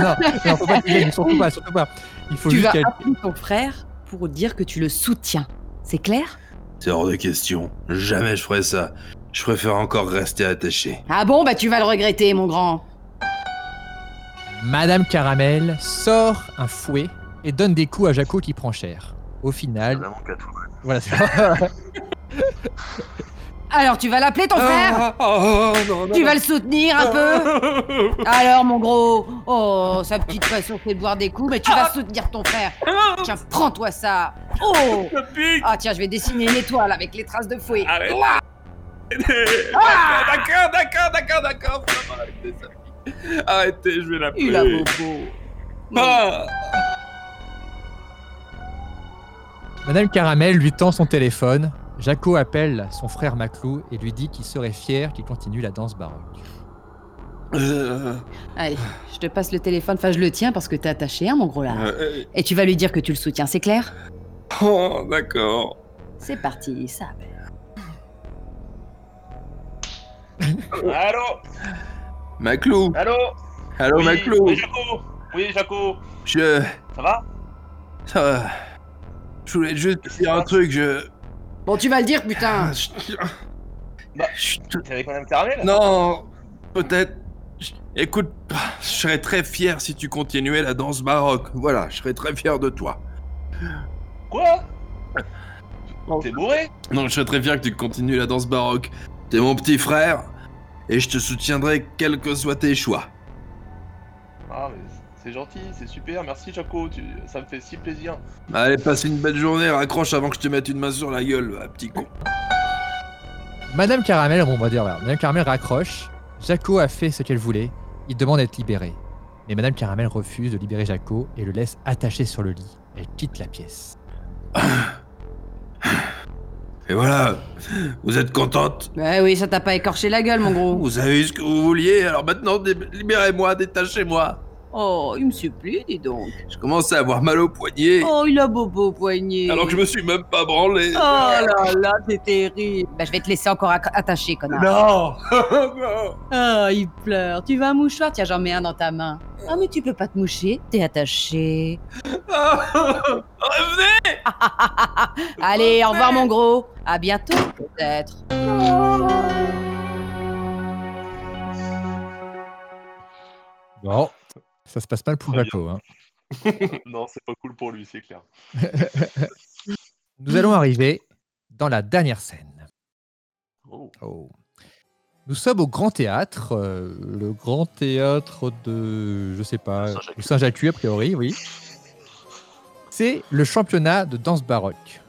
Speaker 1: Non, non, faut pas qu'il vienne, surtout pas, surtout pas. Il faut
Speaker 3: Tu
Speaker 1: juste
Speaker 3: vas
Speaker 1: qu'elle.
Speaker 3: appeler ton frère pour dire que tu le soutiens. C'est clair?
Speaker 4: C'est hors de question. Jamais je ferais ça. Je préfère encore rester attaché.
Speaker 3: Ah bon, bah tu vas le regretter, mon grand.
Speaker 1: Madame Caramel sort un fouet et donne des coups à Jaco qui prend cher. Au final, voilà, c'est
Speaker 3: Alors, tu vas l'appeler ton frère
Speaker 4: oh, non, non,
Speaker 3: Tu vas le soutenir un peu Alors, mon gros Oh, sa petite façon c'est de boire des coups, mais tu vas soutenir ton frère. Tiens, prends-toi ça Oh Ah, tiens, je vais dessiner une étoile avec les traces de fouet.
Speaker 4: Arrête. Ah D'accord, d'accord, d'accord, d'accord. Ça. Arrêtez, je vais l'appeler.
Speaker 3: Il a bobo.
Speaker 4: Ah
Speaker 1: Madame Caramel lui tend son téléphone. Jaco appelle son frère Maclou et lui dit qu'il serait fier qu'il continue la danse baroque.
Speaker 4: Euh,
Speaker 3: Allez, je te passe le téléphone, enfin je le tiens parce que t'es attaché, hein, mon gros là.
Speaker 4: euh,
Speaker 3: Et tu vas lui dire que tu le soutiens, c'est clair?
Speaker 4: Oh, d'accord.
Speaker 3: C'est parti, ça.
Speaker 2: Allô?
Speaker 4: Maclou
Speaker 2: Allô?
Speaker 4: Allô,
Speaker 2: oui,
Speaker 4: Maclou
Speaker 2: Oui, Jaco Oui, Jaco
Speaker 4: Je.
Speaker 2: Ça va?
Speaker 4: Ça va. Je voulais juste te dire un truc, je.
Speaker 3: Bon, tu vas le dire, putain
Speaker 4: je-
Speaker 2: Bah.
Speaker 4: je-
Speaker 2: T'es avec Madame Caramel
Speaker 4: Non, peut-être. je- Écoute, je serais très fier si tu continuais la danse baroque. Voilà, je serais très fier de toi.
Speaker 2: Quoi? T'es bourré?
Speaker 4: Non, je serais très fier que tu continues la danse baroque. T'es mon petit frère, et je te soutiendrai quels que soient tes choix.
Speaker 2: Ah, mais c'est gentil, c'est super, merci Jaco, tu... ça me fait si plaisir.
Speaker 4: Allez, passe une belle journée, raccroche avant que je te mette une main sur la gueule, va, petit con.
Speaker 1: Madame Caramel, bon, on va dire, voilà, Madame Caramel raccroche. Jaco a fait ce qu'elle voulait. Il demande d'être libéré. Mais Madame Caramel refuse de libérer Jaco et le laisse attaché sur le lit. Elle quitte la pièce.
Speaker 4: Et voilà, vous êtes contente?
Speaker 3: Bah oui, ça t'a pas écorché la gueule, mon gros.
Speaker 4: Vous avez eu ce que vous vouliez, alors maintenant libérez-moi, détachez-moi.
Speaker 3: Oh, il me supplie, dis donc.
Speaker 4: Je commence à avoir mal au poignet,
Speaker 3: Oh, il a bobo au poignet.
Speaker 4: alors que je me suis même pas branlé.
Speaker 3: Oh là là, c'est terrible. Bah, je vais te laisser encore attaché, connard.
Speaker 4: Non Non
Speaker 3: Oh, il pleure. Tu veux un mouchoir? Tiens, j'en mets un dans ta main. Ah, mais tu peux pas te moucher. T'es attaché.
Speaker 4: Revenez
Speaker 3: Allez, au revoir, mon gros. À bientôt, peut-être.
Speaker 1: Bon, ça se passe mal pour Jaco. hein.
Speaker 2: non, c'est pas cool pour lui, c'est clair.
Speaker 1: Nous allons arriver dans la dernière scène.
Speaker 2: Oh.
Speaker 1: Oh. Nous sommes au Grand Théâtre, euh, le Grand Théâtre de, je sais pas,
Speaker 2: Saint-Jacques.
Speaker 1: a priori, oui. C'est le championnat de danse baroque.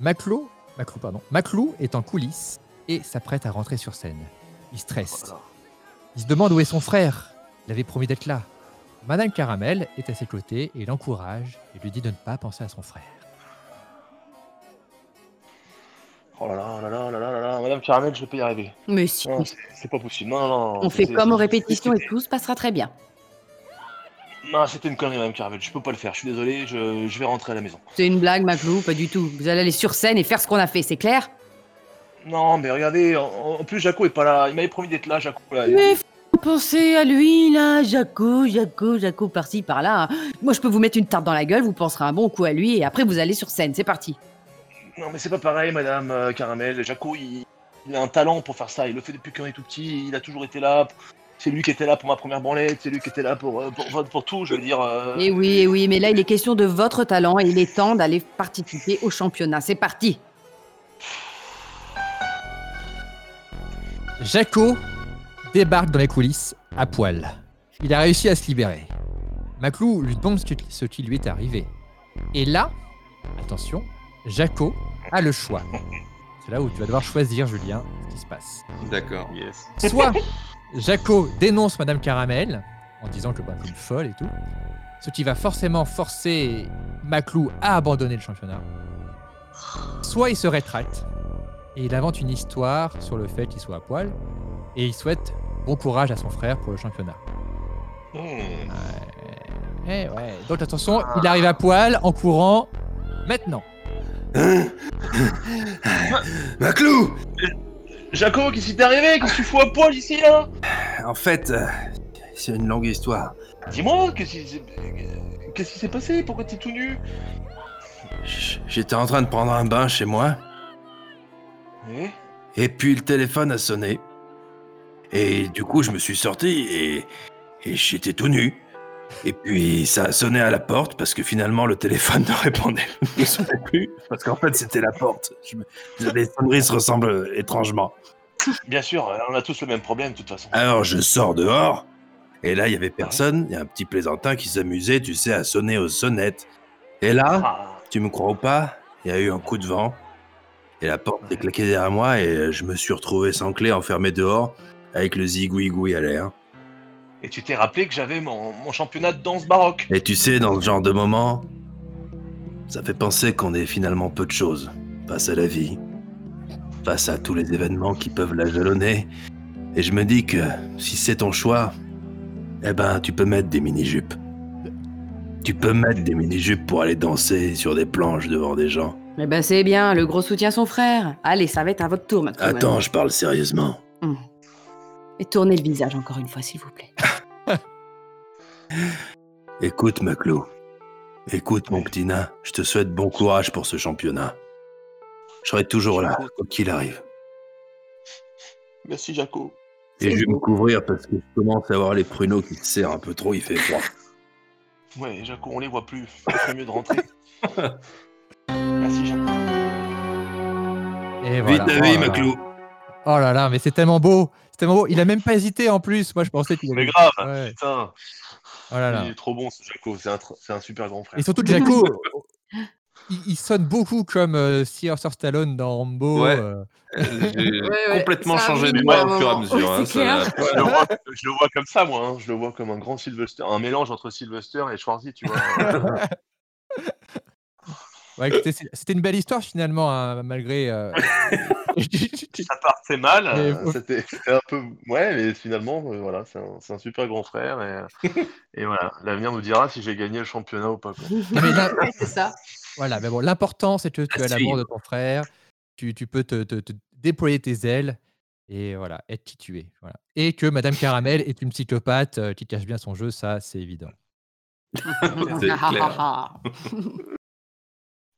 Speaker 1: Maclou, Maclou, pardon, Maclou est en coulisses et s'apprête à rentrer sur scène. Il stresse.
Speaker 2: Voilà.
Speaker 1: Il se demande où est son frère. Il avait promis d'être là. Madame Caramel est à ses côtés et l'encourage et lui dit de ne pas penser à son frère.
Speaker 2: Oh là là, oh là là, oh là là, là là, Madame Caramel, je vais pas y arriver.
Speaker 3: Mais si.
Speaker 2: Non, c'est- c'est pas possible. Non, non, non.
Speaker 3: On fait comme aux répétitions et tout se passera très bien.
Speaker 2: Non, c'était une connerie, Madame Caramel. Je peux pas le faire. Je suis désolé. Je, je vais rentrer à la maison.
Speaker 3: C'est une blague, Maclou, pas du tout. Vous allez aller sur scène et faire ce qu'on a fait, c'est clair?
Speaker 2: Non, mais regardez. En, en plus, Jaco est pas là. Il m'avait promis d'être là, Jaco. Là.
Speaker 3: Mais faut penser à lui, là, Jaco, Jaco, Jaco, par-ci, par-là. Moi, je peux vous mettre une tarte dans la gueule, vous penserez un bon coup à lui, et après, vous allez sur scène, c'est parti.
Speaker 2: Non, mais c'est pas pareil, Madame euh, Caramel. Jaco, il, il a un talent pour faire ça. Il le fait depuis qu'on est tout petit. Il a toujours été là. C'est lui qui était là pour ma première branlette. C'est lui qui était là pour, euh, pour, pour, pour tout. Je veux dire. euh,
Speaker 3: Et oui, eh oui, mais là, il est question de votre talent, et il est temps d'aller participer au championnat. C'est parti
Speaker 1: Jaco débarque dans les coulisses à poil. Il a réussi à se libérer. Maclou lui demande ce qui- lui est arrivé. Et là, attention, Jaco a le choix. C'est là où tu vas devoir choisir, Julien, ce qui se passe.
Speaker 4: D'accord.
Speaker 2: Yes.
Speaker 1: Soit Jaco dénonce Madame Caramel en disant que bah, c'est une folle et tout, ce qui va forcément forcer Maclou à abandonner le championnat. Soit il se rétracte et il invente une histoire sur le fait qu'il soit à poil et il souhaite bon courage à son frère pour le championnat.
Speaker 2: Hmm.
Speaker 1: Eh ouais. Donc attention, il arrive à poil en courant maintenant.
Speaker 4: Maclou
Speaker 2: Jaco, qu'est-ce qui t'est arrivé? Qu'est-ce que tu fous à poil ici, là?
Speaker 4: En fait, euh, c'est une longue histoire.
Speaker 2: Dis-moi, qu'est-ce qui s'est- qu'est-ce qui s'est passé? Pourquoi t'es tout nu?
Speaker 4: J'étais en train de prendre un bain chez moi, Et puis le téléphone a sonné. Et du coup, je me suis sorti et, et j'étais tout nu. Et puis ça a sonné à la porte parce que finalement le téléphone ne répondait ne sonnait plus. Parce qu'en fait c'était la porte. Je me- Les sonneries se ressemblent étrangement.
Speaker 2: Bien sûr, on a tous le même problème, de toute façon.
Speaker 4: Alors je sors dehors, et là il y avait personne, il y a un petit plaisantin qui s'amusait, tu sais, à sonner aux sonnettes. Et là,
Speaker 2: Ah,
Speaker 4: tu me crois ou pas, il y a eu un coup de vent, et la porte est claquée derrière moi, et je me suis retrouvé sans clé, enfermé dehors, avec le zigouigoui à l'air.
Speaker 2: Et tu t'es rappelé que j'avais mon, mon championnat de danse baroque.
Speaker 4: Et tu sais, dans ce genre de moment, ça fait penser qu'on est finalement peu de choses face à la vie, face à tous les événements qui peuvent la jalonner. Et je me dis que si c'est ton choix, eh ben, tu peux mettre des mini-jupes. Tu peux mettre des mini-jupes pour aller danser sur des planches devant des gens.
Speaker 3: Eh ben, c'est bien, le gros soutient son frère. Allez, ça va être à votre tour maintenant.
Speaker 4: Attends, je parle sérieusement.
Speaker 3: Et tournez le visage encore une fois, s'il vous plaît.
Speaker 4: Écoute, Maclou. Écoute, mon petit nain, je te souhaite bon courage pour ce championnat. Je serai toujours là, quoi qu'il arrive.
Speaker 2: Merci, Jaco.
Speaker 4: Et je vais me couvrir parce que je commence à avoir les pruneaux qui se serrent un peu trop, il fait froid.
Speaker 2: Ouais, Jaco, on les voit plus. Serait mieux de rentrer. Merci, Jaco.
Speaker 1: Et
Speaker 4: Vite,
Speaker 1: voilà.
Speaker 4: David,
Speaker 1: Oh là là.
Speaker 4: Maclou.
Speaker 1: Oh là là, mais c'est tellement beau. C'est tellement beau. Il a même pas hésité en plus. Moi, je pensais qu'il
Speaker 2: Mais
Speaker 1: avait.
Speaker 2: grave,
Speaker 1: Ouais.
Speaker 2: putain.
Speaker 1: Oh là là.
Speaker 2: Il est trop bon, ce Jaco. C'est un, tr- c'est un super grand frère.
Speaker 1: Et surtout, Jaco, il, il sonne beaucoup comme euh, Sylvester Stallone dans Rambo.
Speaker 4: Ouais.
Speaker 1: euh.
Speaker 4: J'ai
Speaker 3: Ouais,
Speaker 4: complètement changé de
Speaker 3: un
Speaker 4: au fur et à mesure. Hein, ça
Speaker 3: clair.
Speaker 4: va-
Speaker 2: je, le vois, je le vois comme ça, moi. hein. Je le vois comme un grand Sylvester, un mélange entre Sylvester et Schwarzy, tu vois.
Speaker 1: Ouais, C'était une belle histoire finalement, hein, malgré. euh,
Speaker 2: ça partait mal. Euh, C'était un peu. Ouais, mais finalement, euh, voilà, c'est un, super grand frère. Et, euh, et voilà, l'avenir nous dira si j'ai gagné le championnat ou pas.
Speaker 3: c'est ça.
Speaker 1: Voilà, mais bon, l'important, c'est que tu
Speaker 4: À
Speaker 1: as l'amour de ton frère, tu, tu peux te, te- te déployer tes ailes et voilà, être qui tu es. Voilà. Et que Madame Caramel est une psychopathe euh, qui cache bien son jeu, ça, c'est évident.
Speaker 4: C'est clair.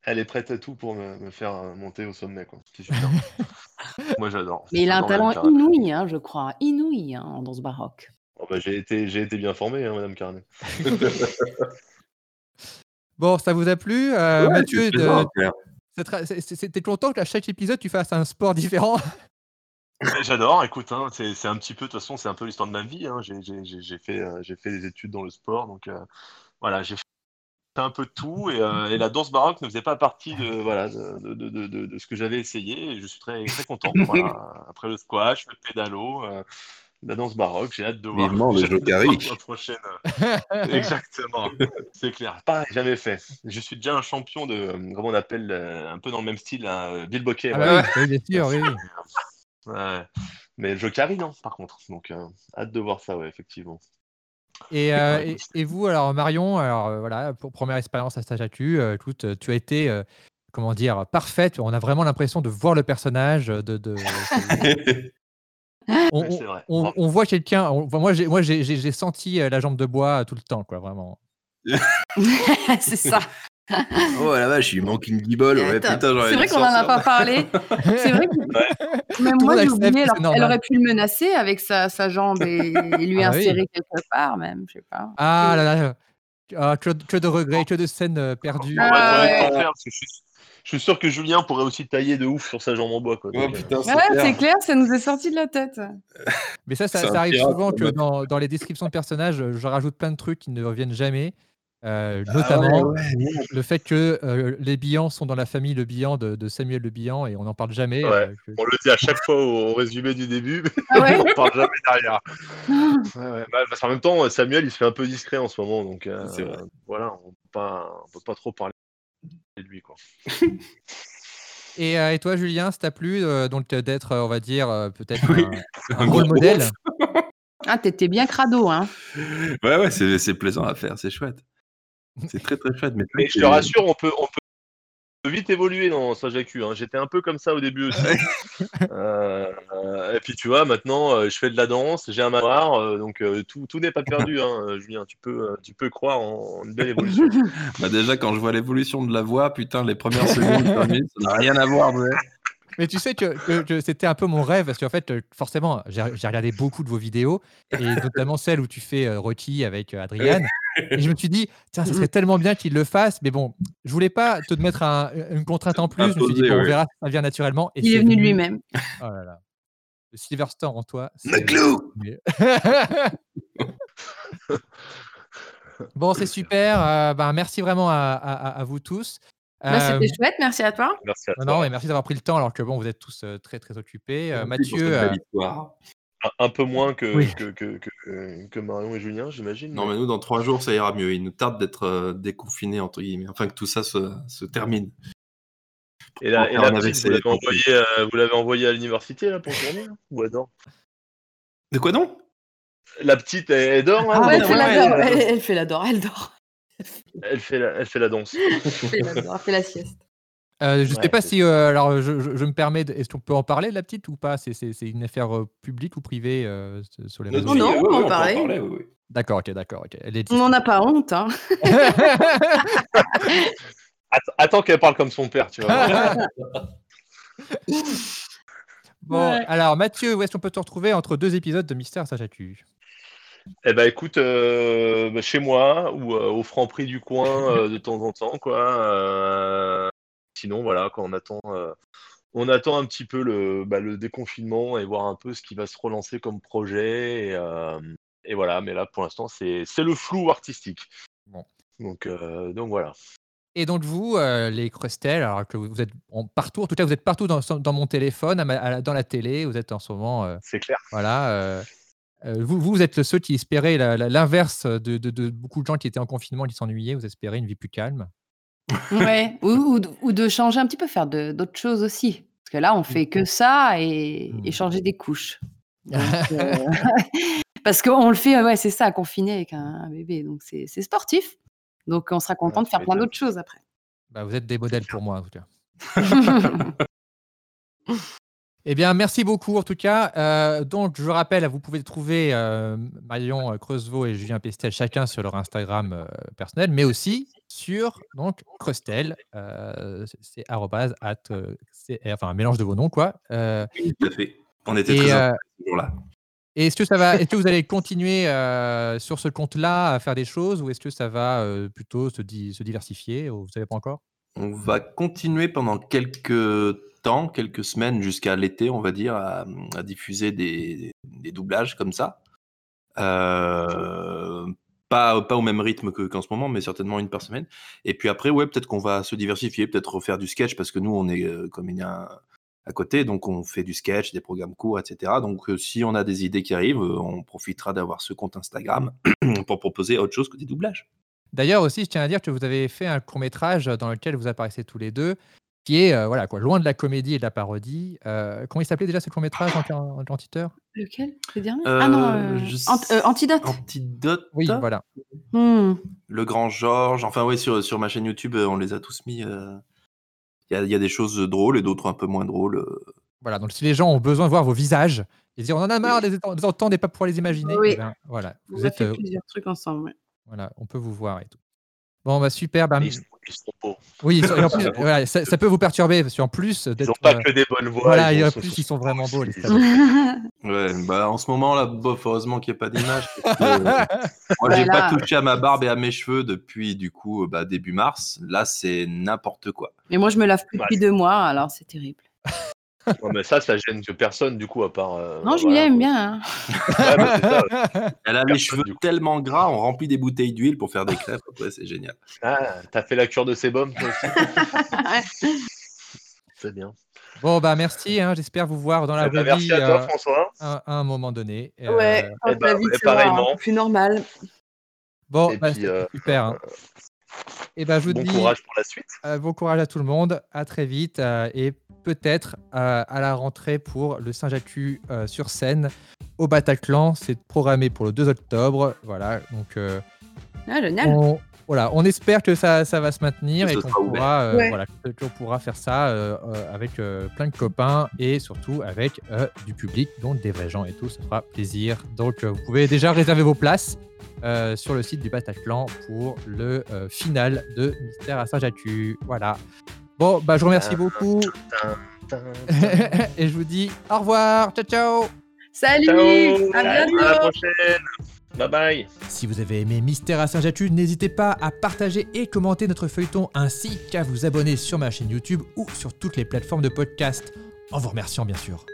Speaker 2: Elle est prête à tout pour me, me faire euh, monter au sommet. quoi. C'est super. Moi, j'adore.
Speaker 3: Mais il a un talent inouï, hein, je crois. Inouï hein, en danse baroque.
Speaker 2: Oh, bah, j'ai été, j'ai été bien formé, hein, Madame Caramel.
Speaker 1: Bon, ça vous a plu euh,
Speaker 4: Ouais,
Speaker 1: Mathieu, t'es content qu'à chaque épisode, tu fasses un sport différent?
Speaker 2: J'adore, écoute, hein, c'est c'est un petit peu, de toute façon, c'est un peu l'histoire de ma vie. hein. J'ai- J'ai j'ai- j'ai fait, euh, j'ai fait des études dans le sport, donc euh, voilà, j'ai un peu de tout. Et, euh, et la danse baroque ne faisait pas partie de, voilà, de, de, de, de- de ce que j'avais essayé. Et je suis très, très content. voilà. Après le squash, le pédalo, euh, la danse baroque, j'ai hâte de voir.
Speaker 4: Vivement le Jokari.
Speaker 2: prochaine. euh, Exactement, c'est clair. Pareil, jamais fait. Je suis déjà un champion de, euh, comment on appelle, un peu dans le même style, hein, Bill Bokeh.
Speaker 1: Ah bah oui, oui, bien sûr, oui, oui.
Speaker 2: Ouais. Mais le Jokari, non, par contre. Donc, euh, hâte de voir ça, ouais, effectivement.
Speaker 1: Et, euh, et, et vous, alors Marion, alors euh, voilà, pour première expérience à Stage Actu, euh, écoute, euh, tu as été, euh, comment dire, parfaite. On a vraiment l'impression de voir le personnage. De, de- on,
Speaker 2: Ouais, c'est vrai.
Speaker 1: on-
Speaker 2: Bravo.
Speaker 1: on voit quelqu'un. enfin, moi, j'ai, senti la jambe de bois tout le temps, quoi, vraiment.
Speaker 3: c'est ça.
Speaker 4: Oh la vache, il manque une guibole. Ouais,
Speaker 3: c'est vrai qu'on en a pas parlé. C'est vrai que même moi j'ai oublié. alors elle aurait pu le menacer avec sa, sa jambe et, et lui
Speaker 1: Ah oui.
Speaker 3: insérer quelque part même, je sais pas.
Speaker 1: Ah là là, ah, que, que de regrets, que de scènes euh, perdues.
Speaker 3: Ah ouais.
Speaker 2: je, suis, sûr que Julien pourrait aussi tailler de ouf sur sa jambe en bois. Quoi.
Speaker 4: Ouais,
Speaker 2: Donc, euh,
Speaker 4: putain, c'est
Speaker 3: Ouais,
Speaker 4: clair.
Speaker 3: c'est clair, ça nous est sorti de la tête.
Speaker 1: Mais ça, ça, arrive
Speaker 4: pirate,
Speaker 1: souvent que dans, dans les descriptions de personnages, euh, je rajoute plein de trucs qui ne reviennent jamais. Euh,
Speaker 4: Ah
Speaker 1: notamment
Speaker 4: ouais, ouais.
Speaker 1: le fait que euh, les Billans sont dans la famille Le Bihan de, de Samuel Le Bihan et on n'en parle jamais.
Speaker 2: Ouais.
Speaker 1: euh,
Speaker 2: on le dit à chaque fois au, au résumé du début, mais
Speaker 3: Ah ouais?
Speaker 2: on parle jamais derrière. Ouais, ouais. Bah, parce qu'en même temps, Samuel, il se fait un peu discret en ce moment. Donc, euh, voilà, on on peut pas trop parler de lui. Quoi.
Speaker 1: Et, euh, et toi, Julien, ça t'a plu donc d'être, on va dire, euh, peut-être
Speaker 4: Oui.
Speaker 1: un,
Speaker 4: Un
Speaker 1: rôle modèle?
Speaker 3: Ah, t'étais bien crado, hein.
Speaker 4: Ouais, ouais, c'est c'est plaisant à faire, c'est chouette. C'est très très chouette. Mais,
Speaker 2: Mais je te rassure, on peut, on peut vite évoluer dans Sage AQ, hein. J'étais un peu comme ça au début aussi. Euh, euh, et puis tu vois, maintenant, euh, je fais de la danse, j'ai un manoir, euh, donc tout, tout n'est pas perdu, hein, Julien. Tu peux, tu peux croire en, en une belle évolution.
Speaker 4: Bah déjà, quand je vois l'évolution de la voix, putain, les premières secondes, ça n'a rien à voir.
Speaker 1: Mais tu sais que, que- que c'était un peu mon rêve, parce qu'en fait, euh, forcément, j'ai regardé beaucoup de vos vidéos, et notamment celle où tu fais euh, Rocky avec euh, Adriane. Et je me suis dit, tiens, ça serait tellement bien qu'il le fasse, mais bon, je voulais pas te mettre un- une contrainte en plus. je me suis dit, bon, on verra ça vient naturellement. Et
Speaker 3: Il est venu lui-même.
Speaker 1: Oh là là. Le Silverster en toi. mais- bon, c'est super. euh, ben, merci vraiment à, à- à vous tous.
Speaker 3: Bah,
Speaker 1: Euh,
Speaker 3: C'était chouette, merci à toi.
Speaker 2: Merci à
Speaker 1: non,
Speaker 2: toi.
Speaker 1: non, et merci d'avoir pris le temps alors que bon, vous êtes tous euh, très très occupés. Euh,
Speaker 4: Merci
Speaker 1: Mathieu, euh.
Speaker 2: Un, peu moins que,
Speaker 1: Oui.
Speaker 2: que, que, que, que Marion et Julien, j'imagine.
Speaker 4: Non, mais nous, dans trois jours, ça ira mieux. Il nous tarde d'être euh, déconfinés, entre guillemets. Enfin, que tout ça se, se termine.
Speaker 2: Et la, et vous l'avez
Speaker 4: pour
Speaker 2: envoyée, euh, vous l'avez envoyée à l'université là pour tourner là Ou elle dort?
Speaker 4: De quoi donc?
Speaker 2: La petite, elle, elle dort là
Speaker 3: Ah, ouais,
Speaker 2: elle
Speaker 3: elle fait
Speaker 2: dort
Speaker 3: la
Speaker 4: ouais,
Speaker 3: dor-
Speaker 4: ouais.
Speaker 3: elle, elle fait la dor, elle dort.
Speaker 2: Elle fait la, elle fait la danse.
Speaker 3: Elle fait la dor, elle fait la sieste.
Speaker 1: euh, je ne sais pas si, euh, alors je, je- je me permets, de- est-ce qu'on peut en parler de la petite ou pas? C'est c'est- c'est une affaire euh, publique ou privée euh, sur les réseaux
Speaker 3: Non, non,
Speaker 4: Oui,
Speaker 3: on peut en
Speaker 4: oui, oui.
Speaker 1: D'accord, ok, d'accord, ok. Elle est
Speaker 3: On n'en a pas honte, hein.
Speaker 2: Att- attends qu'elle parle comme son père, tu vois.
Speaker 1: bon,
Speaker 3: Ouais.
Speaker 1: alors Mathieu, où est-ce qu'on peut te retrouver entre deux épisodes de Mystère Sajacu
Speaker 2: Eh ben écoute, euh, bah, chez moi ou euh, au franc prix du coin euh, de temps en temps, quoi. Sinon, voilà, quand on attend, on attend un petit peu le, bah, le déconfinement et voir un peu ce qui va se relancer comme projet. Et, et voilà, mais là pour l'instant, c'est c'est le flou artistique.
Speaker 1: Bon.
Speaker 2: Donc, donc voilà.
Speaker 1: Et donc vous, euh, les Crustel, alors que vous êtes partout, en tout cas vous êtes partout dans, dans mon téléphone, à ma- à la- dans la télé, vous êtes en ce moment, euh,
Speaker 2: C'est clair.
Speaker 1: voilà. euh, vous, vous êtes ceux qui espéraient l'inverse de, de- de beaucoup de gens qui étaient en confinement, qui s'ennuyaient, vous espérez une vie plus calme.
Speaker 3: Ouais. ou, ou de- ou de changer un petit peu, faire d'autres choses aussi. Parce que là, on fait que ça et, et
Speaker 1: Mm.
Speaker 3: changer des couches. Donc, euh, parce qu'on le fait, ouais, c'est ça, confiné avec un, un bébé. Donc c'est sportif. Donc on sera content
Speaker 2: Ouais,
Speaker 3: de faire plein d'autres choses après.
Speaker 1: Bah, vous êtes des modèles pour moi en tout cas. Eh bien, merci beaucoup en tout cas. Euh, donc, je rappelle, vous pouvez trouver euh, Marion euh, Creusevaux et Julien Pestel chacun sur leur Instagram euh, personnel, mais aussi sur donc Creustel. c'est arrobase at, enfin un mélange de vos noms quoi.
Speaker 4: Tout à fait. On était
Speaker 1: et
Speaker 4: très jour-là.
Speaker 1: et est-ce que ça va Est-ce que vous allez continuer sur ce compte-là à faire des choses ou est-ce que ça va plutôt se, di- se diversifier ou Vous savez pas encore?
Speaker 4: On va continuer pendant quelques temps, quelques semaines jusqu'à l'été, on va dire, à, diffuser des, doublages comme ça. Euh, pas, pas au même rythme que- qu'en ce moment, mais certainement une par semaine. Et puis après, ouais, peut-être qu'on va se diversifier, peut-être refaire du sketch, parce que nous, on est euh, comme il y a à côté, donc on fait du sketch, des programmes courts, etc. Donc euh, si on a des idées qui arrivent, on profitera d'avoir ce compte Instagram pour proposer autre chose que des doublages.
Speaker 1: D'ailleurs aussi, je tiens à dire que vous avez fait un court métrage dans lequel vous apparaissez tous les deux, qui est euh, voilà quoi, loin de la comédie et de la parodie. Euh, comment il s'appelait déjà ce court métrage en, en, en titeur
Speaker 3: Lequel? Le dernier?
Speaker 4: Euh,
Speaker 3: Ah non, euh,
Speaker 4: je
Speaker 3: Ant-
Speaker 4: sais-
Speaker 3: euh, Antidote.
Speaker 4: Antidote
Speaker 1: Oui, voilà.
Speaker 3: Hmm.
Speaker 4: Le Grand Georges, enfin oui, sur, sur ma chaîne YouTube, on les a tous mis. euh, Il y, a, il y a des choses drôles et d'autres un peu moins drôles.
Speaker 1: Voilà, donc si les gens ont besoin de voir vos visages et dire on en a marre de les entendre et pas pouvoir les imaginer,
Speaker 3: Oui.
Speaker 1: eh ben, voilà,
Speaker 3: On
Speaker 1: vous
Speaker 3: a
Speaker 1: êtes,
Speaker 3: fait
Speaker 1: euh,
Speaker 3: plusieurs trucs ensemble. ouais.
Speaker 1: voilà, on peut vous voir et tout. Bon, bah super. bah,
Speaker 2: Ils sont, beaux.
Speaker 1: oui, et en plus, voilà, ça, ça peut vous perturber parce qu'en plus
Speaker 2: Ils
Speaker 1: d'être,
Speaker 2: n'ont pas
Speaker 1: euh,
Speaker 2: que des bonnes voix.
Speaker 1: voilà, et en plus ils sont vraiment beaux les.
Speaker 4: Ouais, bah en ce moment là, bof, heureusement qu'il n'y a pas d'image. euh, Moi, j'ai
Speaker 3: Voilà.
Speaker 4: pas touché à ma barbe et à mes cheveux depuis du coup euh, bah, début mars. Là, c'est n'importe quoi.
Speaker 3: Mais moi, je me lave plus
Speaker 2: Ouais.
Speaker 3: depuis deux mois, alors c'est terrible.
Speaker 2: Ouais, mais ça, ça gêne que personne, du coup, à part. euh,
Speaker 3: Non,
Speaker 2: voilà,
Speaker 3: Julien aime
Speaker 2: quoi.
Speaker 3: bien. hein.
Speaker 2: Ouais, bah, c'est ça, ouais.
Speaker 4: Elle a les
Speaker 2: Personne,
Speaker 4: cheveux
Speaker 2: du coup.
Speaker 4: tellement gras, on remplit des bouteilles d'huile pour faire des crêpes. Après, c'est génial.
Speaker 2: Ah, t'as fait la cure de sébum, toi aussi C'est bien.
Speaker 1: Bon, bah merci, hein, j'espère vous voir dans la
Speaker 2: Eh ben,
Speaker 1: vraie
Speaker 2: merci
Speaker 1: vie
Speaker 2: à toi,
Speaker 1: euh,
Speaker 2: François.
Speaker 1: à, à un moment donné. Euh,
Speaker 3: Ouais, quand
Speaker 2: eh ben,
Speaker 3: la vie
Speaker 2: ouais,
Speaker 3: sera
Speaker 2: pareillement.
Speaker 3: un peu plus normale.
Speaker 1: Bon,
Speaker 2: Et
Speaker 1: bah,
Speaker 2: puis, euh,
Speaker 1: super. hein. Et ben, je vous
Speaker 2: Bon
Speaker 1: dis
Speaker 2: courage pour la suite.
Speaker 1: euh, bon courage à tout le monde, à très vite euh, et peut-être euh, à la rentrée pour le Saint-Jacques euh, sur scène au Bataclan. C'est programmé pour le 2 octobre. Voilà, donc euh,
Speaker 3: Ah, génial.
Speaker 1: on, voilà, on espère que ça, ça va se maintenir et qu'on pourra, euh,
Speaker 3: Ouais.
Speaker 1: voilà, que- qu'on pourra faire ça euh, euh, avec euh, plein de copains et surtout avec euh, du public, donc des vrais gens et tout. Ça fera plaisir. Donc, euh, vous pouvez déjà réserver vos places euh, sur le site du Bataclan pour le euh, final de Mystère à Saint-Jacques. Voilà. Bon, bah, je vous remercie beaucoup
Speaker 2: tin, tin.
Speaker 1: et je vous dis au revoir. Ciao, ciao.
Speaker 3: Salut,
Speaker 2: Ciao
Speaker 3: à
Speaker 2: À la
Speaker 3: bientôt.
Speaker 2: prochaine Bye bye
Speaker 1: Si vous avez aimé Mystère à Saint-Jacques, n'hésitez pas à partager et commenter notre feuilleton ainsi qu'à vous abonner sur ma chaîne YouTube ou sur toutes les plateformes de podcast, en vous remerciant bien sûr.